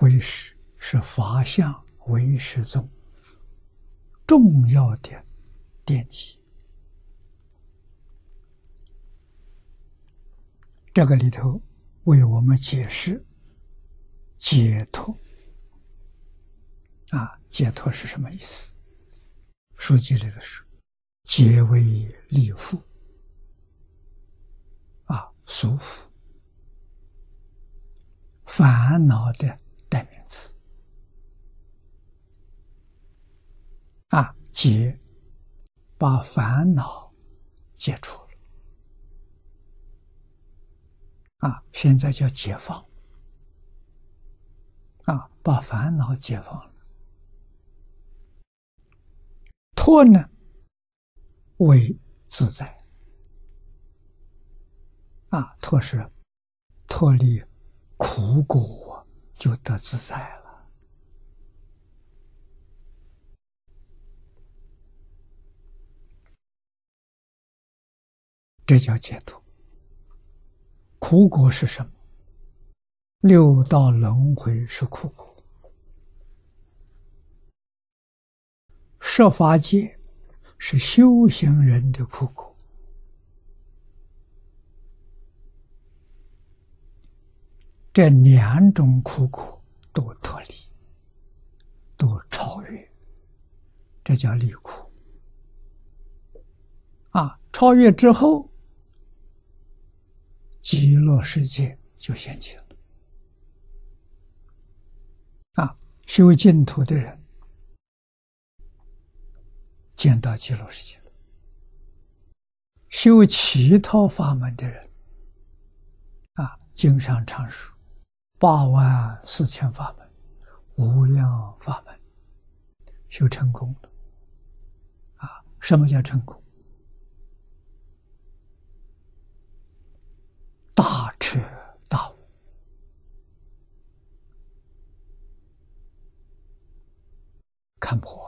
为师是法相为师宗重要的奠基。这个里头为我们解释解脱啊，解脱是什么意思？书籍里的说，解为利缚啊，束缚、烦恼的啊，解把烦恼解除。啊，现在叫解放，啊，把烦恼解放了。脱呢，为自在。啊，脱是脱离苦果，就得自在了。这叫解脱。苦果是什么？六道轮回是苦果，设法界是修行人的苦果。这两种苦果都脱离，都超越，这叫离苦。啊，超越之后。极乐世界就现起了啊！修净土的人见到极乐世界了；修其他法门的人啊，经上常说八万四千法门、无量法门，修成功了啊！什么叫成功？看破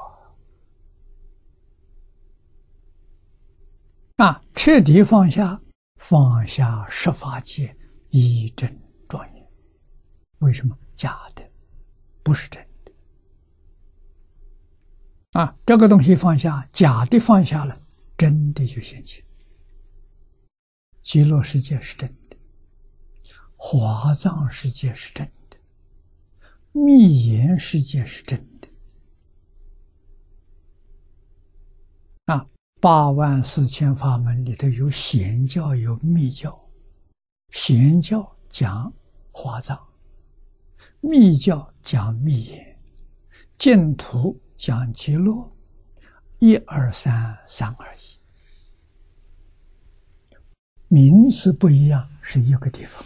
啊！彻底放下，放下十法界一真庄严。为什么假的不是真的？啊，这个东西放下，假的放下了，真的就现起。极乐世界是真的。华藏世界是真的，密言世界是真的。八万四千法门里头有显教，有密教。显教讲华藏，密教讲密言，净土讲极乐，一二三，三二一。名词不一样，是一个地方。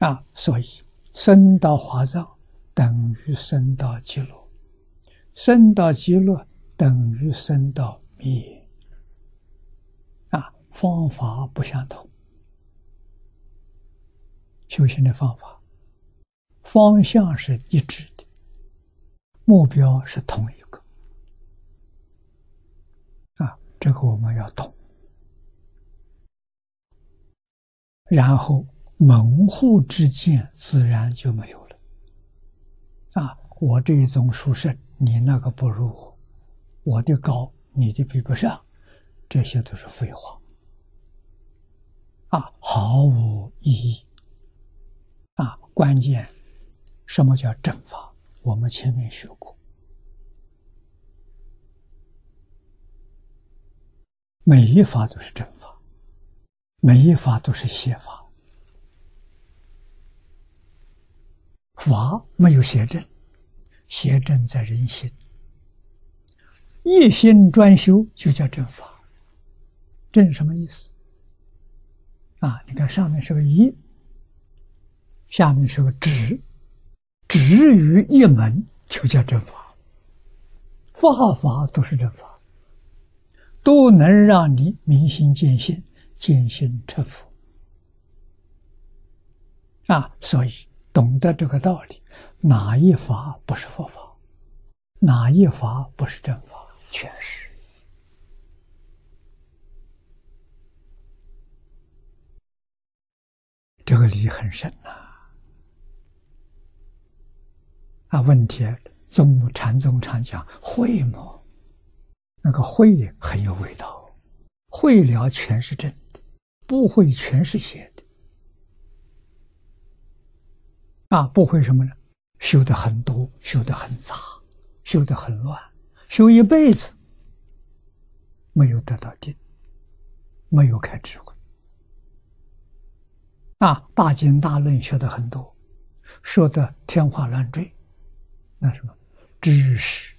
啊，所以生到华藏等于生到极乐，生到极乐等于生到灭。啊，方法不相同，修行的方法，方向是一致的，目标是同一个。啊，这个我们要懂，然后。门户之见自然就没有了。啊，我这一种殊胜，你那个不如我，我的高，你的比不上，这些都是废话。啊，毫无意义。啊，关键，什么叫正法？我们前面学过，每一法都是正法，每一法都是邪法。法没有邪正，邪正在人心。一心专修就叫正法。正什么意思？啊，你看上面是个一，下面是个止，止于一门就叫正法。法法都是正法，都能让你明心见性，见性成佛。啊，所以。懂得这个道理，哪一法不是佛法？哪一法不是正法？全是。这个理很深呐。啊，问题宗禅宗常讲会么？那个会很有味道，会了全是真的，不会全是邪的。啊，不会什么呢？修的很多，修的很杂，修的很乱，修一辈子没有得到定，没有开智慧。啊，大经大论学的很多，说的天花乱坠，那什么知识，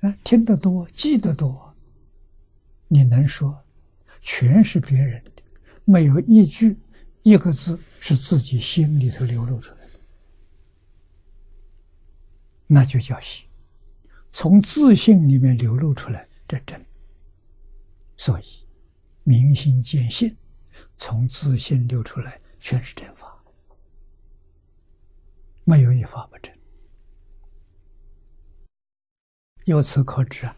啊，听得多，记得多，你能说全是别人的，没有一句一个字是自己心里头流露出来的，那就叫行，从自信里面流露出来，这真。所以，明心见性。从自信流出来，全是真法，没有一法不真。由此可知啊，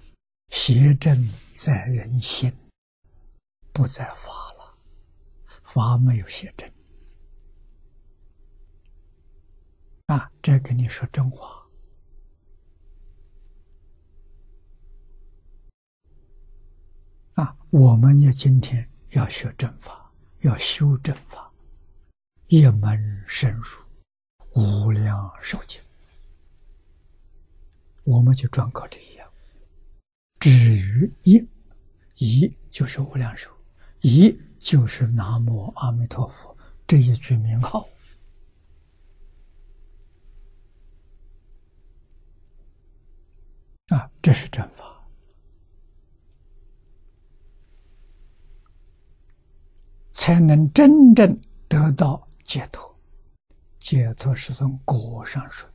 邪正在人心，不在法了。法没有邪正啊，这跟你说真话啊。我们也今天要学正法。要修正法，一门深入，无量寿经。我们就专搞这一样。至于一，一就是无量寿，一就是南无阿弥陀佛这一句名号。啊，这是正法。才能真正得到解脱。解脱是从果上说。